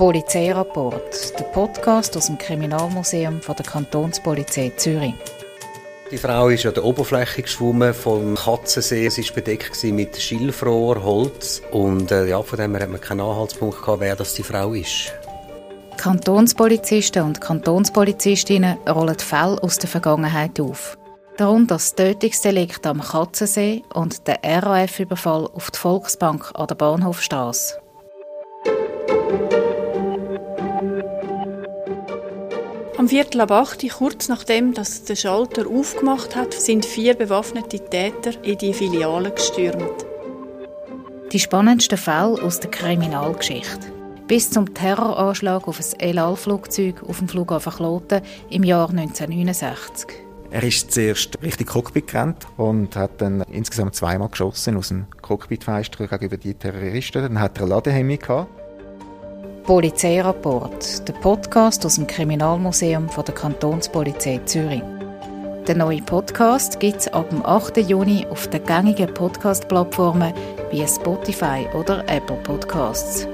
Polizeirapport, der Podcast aus dem Kriminalmuseum von der Kantonspolizei Zürich. Die Frau ist an der Oberfläche geschwommen vom Katzensee. Sie war bedeckt mit Schilfrohr, Holz. Und äh, ja, von dem her hat man keinen Anhaltspunkt gehabt, wer das die Frau ist. Kantonspolizisten und Kantonspolizistinnen rollen Fälle aus der Vergangenheit auf. Darunter das Tötungsdelikt am Katzensee und der RAF-Überfall auf die Volksbank an der Bahnhofstrasse. Am Viertel ab 8, kurz nachdem dass der Schalter aufgemacht hat, sind vier bewaffnete Täter in die Filiale gestürmt. Die spannendsten Fälle aus der Kriminalgeschichte. Bis zum Terroranschlag auf ein El Al-Flugzeug auf dem Flughafen Kloten im Jahr 1969. Er ist zuerst Richtung Cockpit gerannt und hat dann insgesamt zweimal geschossen aus dem Cockpitfenster gegenüber die Terroristen. Dann hat er eine Ladehemmung gehabt. Polizeirapport, der Podcast aus dem Kriminalmuseum von der Kantonspolizei Zürich. Der neue Podcast gibt es ab dem 8. Juni auf den gängigen Podcast-Plattformen wie Spotify oder Apple Podcasts.